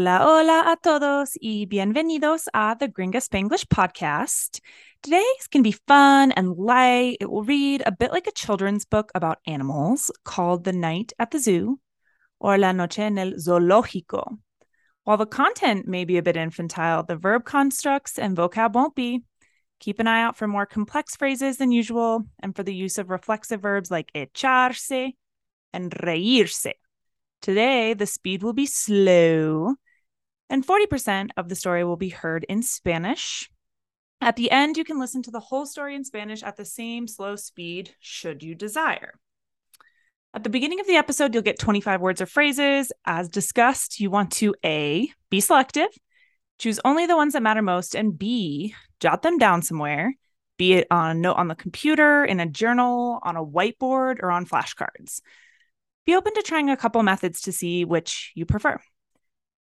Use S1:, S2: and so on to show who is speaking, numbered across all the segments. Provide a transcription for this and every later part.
S1: Hola, hola a todos y bienvenidos a the Gringa Spanglish podcast. Today is going to be fun and light. It will read a bit like a children's book about animals called The Night at the Zoo or La Noche en el Zoológico. While the content may be a bit infantile, the verb constructs and vocab won't be. Keep an eye out for more complex phrases than usual and for the use of reflexive verbs like echarse and reírse. Today, the speed will be slow, and 40% of the story will be heard in Spanish. At the end, you can listen to the whole story in Spanish at the same slow speed, should you desire. At the beginning of the episode, you'll get 25 words or phrases. As discussed, you want to A, be selective, choose only the ones that matter most, and B, jot them down somewhere, be it on a note on the computer, in a journal, on a whiteboard, or on flashcards. Be open to trying a couple methods to see which you prefer.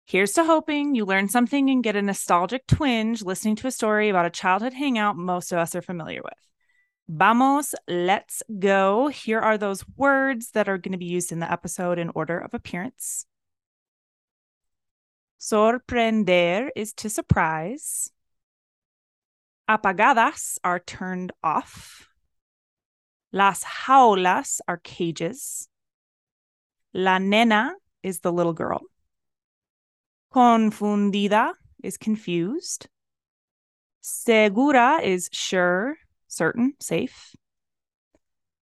S1: Here's to hoping you learn something and get a nostalgic twinge listening to a story about a childhood hangout most of us are familiar with. Vamos, let's go. Here are those words that are going to be used in the episode in order of appearance. Sorprender is to surprise. Apagadas are turned off. Las jaulas are cages. La nena is the little girl. Confundida is confused. Segura is sure, certain, safe.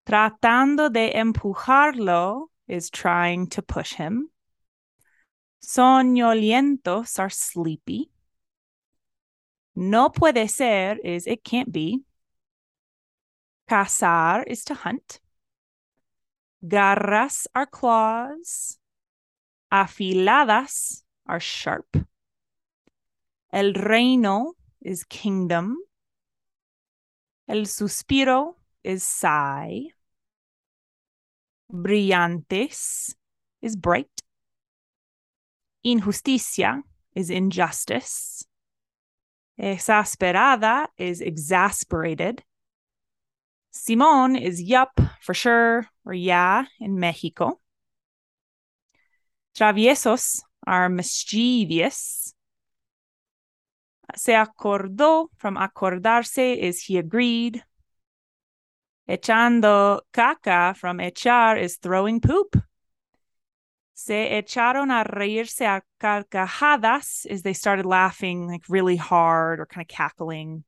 S1: Tratando de empujarlo is trying to push him. Soñolientos are sleepy. No puede ser is it can't be. Cazar is to hunt. Garras are claws. Afiladas are sharp. El reino is kingdom. El suspiro is sigh. Brillantes is bright. Injusticia is injustice. Exasperada is exasperated. Simón is yup for sure or yeah in Mexico. Traviesos are mischievous. Se acordó from acordarse is he agreed. Echando caca from echar is throwing poop. Se echaron a reírse a carcajadas is they started laughing like really hard or kind of cackling.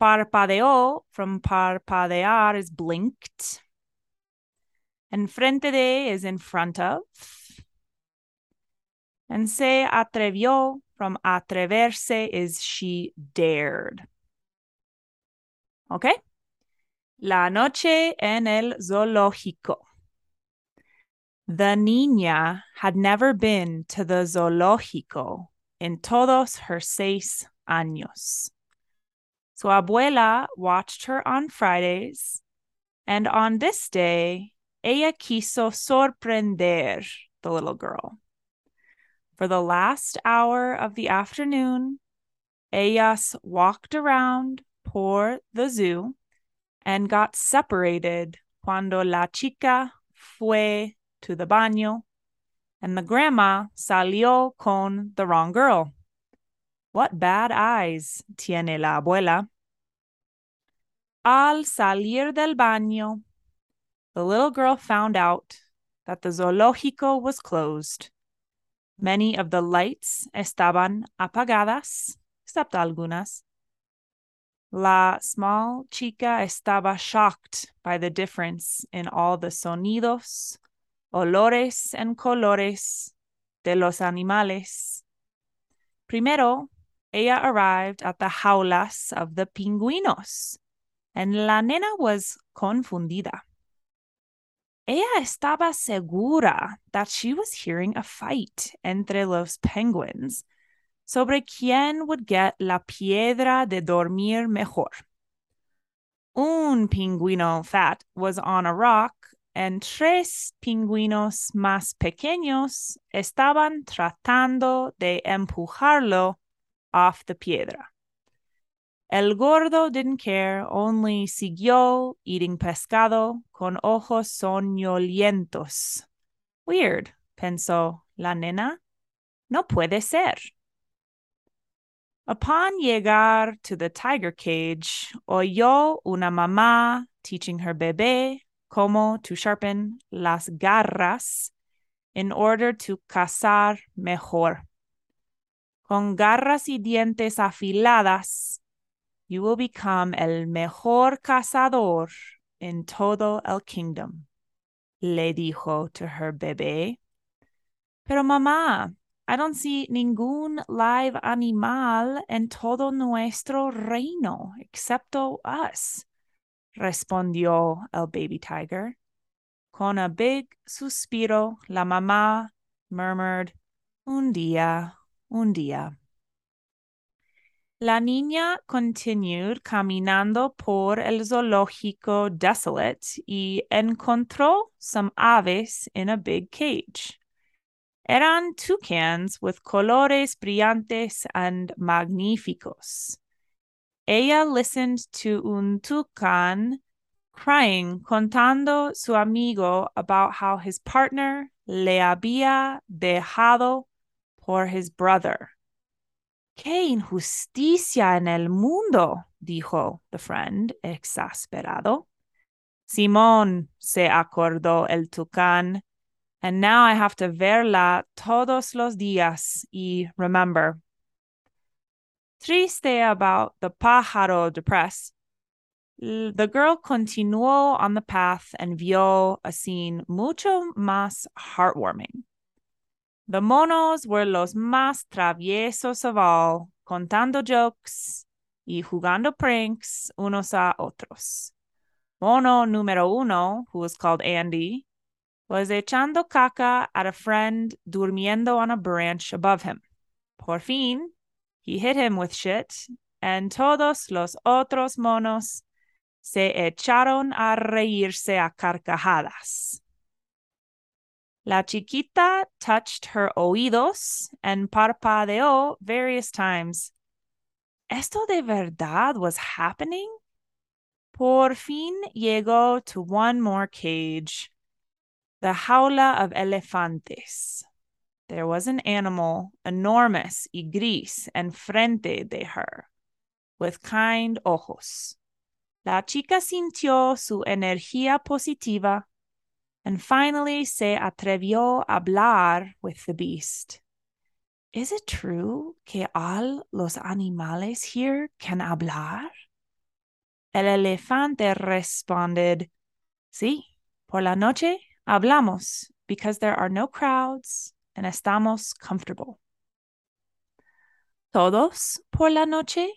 S1: Parpadeó from parpadear is blinked. Enfrente de is in front of. And se atrevió from atreverse is she dared. Okay? La noche en el zoológico. The niña had never been to the zoológico in todos her seis años. Su abuela watched her on Fridays, and on this day, ella quiso sorprender the little girl. For the last hour of the afternoon, Ayas walked around por the zoo and got separated cuando la chica fue to the baño and the grandma salió con the wrong girl. What bad eyes tiene la abuela. Al salir del baño, the little girl found out that the zoológico was closed. Many of the lights estaban apagadas, except algunas. La small chica estaba shocked by the difference in all the sonidos, olores, and colores de los animales. Primero, ella arrived at the jaulas of the pingüinos, and la nena was confundida. Ella estaba segura that she was hearing a fight entre los penguins sobre quién would get la piedra de dormir mejor. Un pingüino fat was on a rock and tres pingüinos más pequeños estaban tratando de empujarlo off the piedra. El gordo didn't care, only siguió eating pescado con ojos soñolientos. Weird, pensó la nena. No puede ser. Upon llegar to the tiger cage, oyó una mamá teaching her bebé cómo to sharpen las garras in order to cazar mejor. Con garras y dientes afiladas, you will become el mejor cazador in todo el kingdom, le dijo to her bebé. Pero mamá, I don't see ningún live animal en todo nuestro reino, excepto us, respondió el baby tiger. Con a big suspiro, la mamá murmured, un día, un día. La niña continued caminando por el zoológico desolate y encontró some aves in a big cage. Eran toucans with colores brillantes and magníficos. Ella listened to un toucan crying, contando su amigo about how his partner le había dejado por his brother. ¡Qué injusticia en el mundo! dijo the friend, exasperado. Simón, se acordó el tucán, and now I have to verla todos los días y remember. Triste about the pájaro depressed, the girl continuó on the path and vio a scene mucho más heartwarming. The monos were los más traviesos of all, contando jokes y jugando pranks unos a otros. Mono número uno, who was called Andy, was echando caca at a friend durmiendo on a branch above him. Por fin, he hit him with shit, and todos los otros monos se echaron a reírse a carcajadas. La chiquita touched her oídos and parpadeó various times. ¿Esto de verdad was happening? Por fin llegó to one more cage, the jaula of elefantes. There was an animal, enormous y gris, enfrente de her, with kind ojos. La chica sintió su energía positiva and finally se atrevió a hablar with the beast. Is it true que all los animales here can hablar? El elefante responded, Sí, por la noche hablamos because there are no crowds and estamos comfortable. Todos por la noche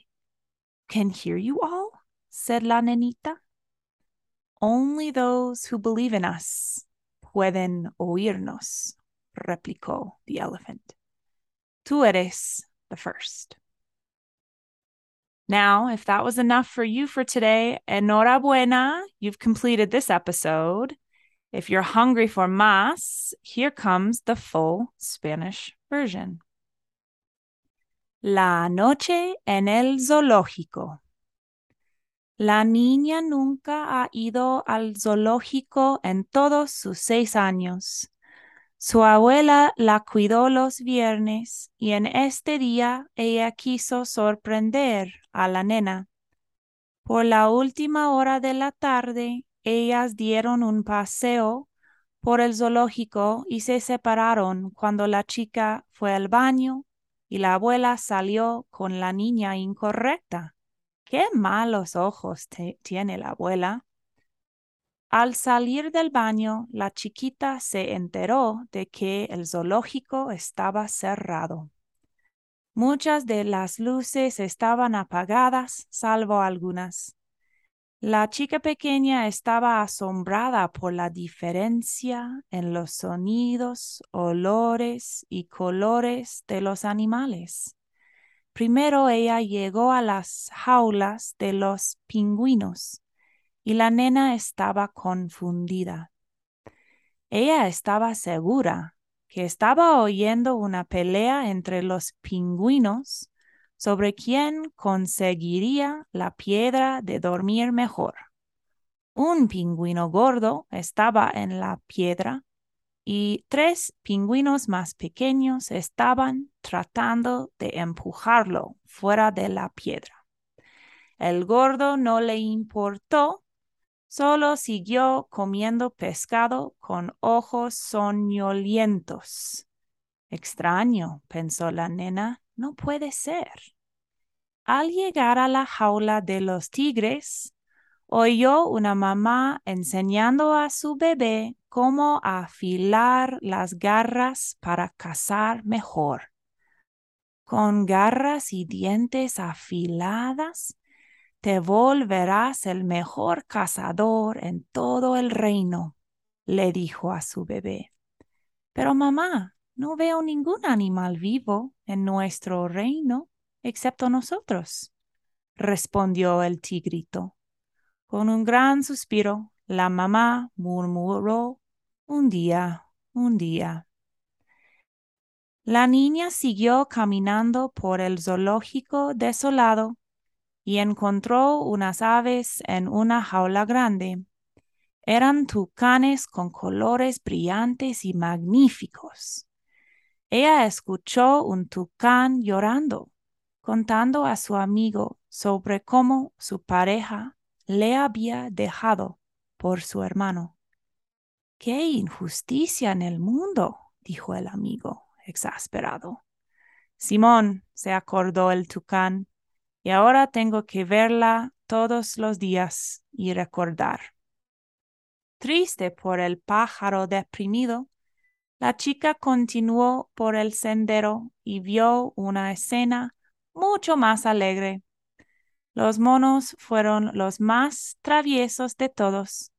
S1: can hear you all, said la nenita. Only those who believe in us pueden oírnos, replicó the elephant. Tú eres the first. Now, if that was enough for you for today, enhorabuena, you've completed this episode. If you're hungry for más, here comes the full Spanish version. La noche en el zoológico. La niña nunca ha ido al zoológico en todos sus seis años. Su abuela la cuidó los viernes y en este día ella quiso sorprender a la nena. Por la última hora de la tarde, ellas dieron un paseo por el zoológico y se separaron cuando la chica fue al baño y la abuela salió con la niña incorrecta. Qué malos ojos tiene la abuela. Al salir del baño, la chiquita se enteró de que el zoológico estaba cerrado. Muchas de las luces estaban apagadas, salvo algunas. La chica pequeña estaba asombrada por la diferencia en los sonidos, olores y colores de los animales. Primero ella llegó a las jaulas de los pingüinos y la nena estaba confundida. Ella estaba segura que estaba oyendo una pelea entre los pingüinos sobre quién conseguiría la piedra de dormir mejor. Un pingüino gordo estaba en la piedra y tres pingüinos más pequeños estaban tratando de empujarlo fuera de la piedra. El gordo no le importó, solo siguió comiendo pescado con ojos soñolientos. Extraño, pensó la nena, no puede ser. Al llegar a la jaula de los tigres, oyó una mamá enseñando a su bebé cómo afilar las garras para cazar mejor. Con garras y dientes afiladas, te volverás el mejor cazador en todo el reino, le dijo a su bebé. Pero mamá, no veo ningún animal vivo en nuestro reino excepto nosotros, respondió el tigrito. Con un gran suspiro, la mamá murmuró, un día, un día. La niña siguió caminando por el zoológico desolado y encontró unas aves en una jaula grande. Eran tucanes con colores brillantes y magníficos. Ella escuchó un tucán llorando, contando a su amigo sobre cómo su pareja le había dejado por su hermano. ¡Qué injusticia en el mundo! dijo el amigo, exasperado. Simón, se acordó el tucán, y ahora tengo que verla todos los días y recordar. Triste por el pájaro deprimido, la chica continuó por el sendero y vio una escena mucho más alegre. Los monos fueron los más traviesos de todos,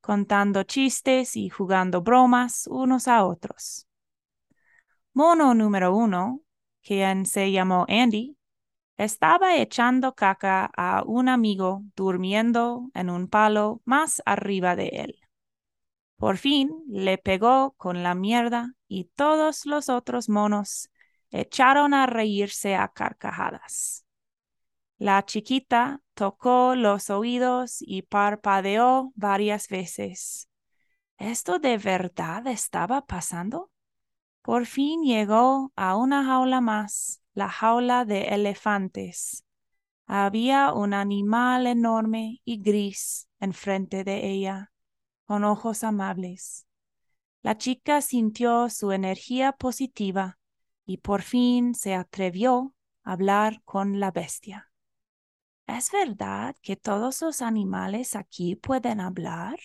S1: contando chistes y jugando bromas unos a otros. Mono número uno, quien se llamó Andy, estaba echando caca a un amigo durmiendo en un palo más arriba de él. Por fin le pegó con la mierda y todos los otros monos echaron a reírse a carcajadas. La chiquita tocó los oídos y parpadeó varias veces. ¿Esto de verdad estaba pasando? Por fin llegó a una jaula más, la jaula de elefantes. Había un animal enorme y gris enfrente de ella con ojos amables. La chica sintió su energía positiva y por fin se atrevió a hablar con la bestia. ¿Es verdad que todos los animales aquí pueden hablar?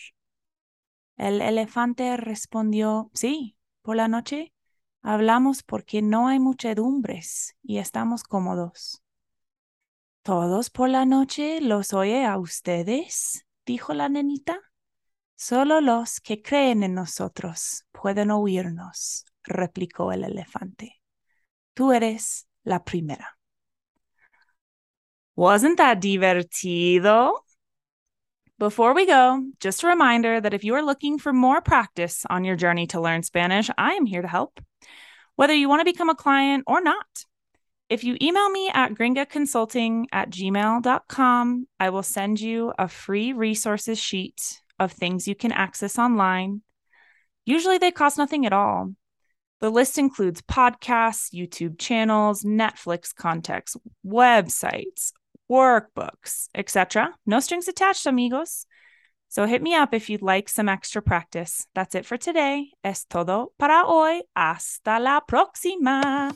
S1: El elefante respondió, sí, por la noche hablamos porque no hay muchedumbres y estamos cómodos. ¿Todos por la noche los oye a ustedes? dijo la nenita. Solo los que creen en nosotros pueden oírnos, replicó el elefante. Tú eres la primera. Wasn't that divertido? Before we go, just a reminder that if you are looking for more practice on your journey to learn Spanish, I am here to help, whether you want to become a client or not. If you email me at gringaconsulting at gmail.com, I will send you a free resources sheet of things you can access online. Usually they cost nothing at all. The list includes podcasts, YouTube channels, Netflix contexts, websites, workbooks, etc. No strings attached, amigos. So hit me up if you'd like some extra practice. That's it for today. Es todo para hoy. Hasta la próxima.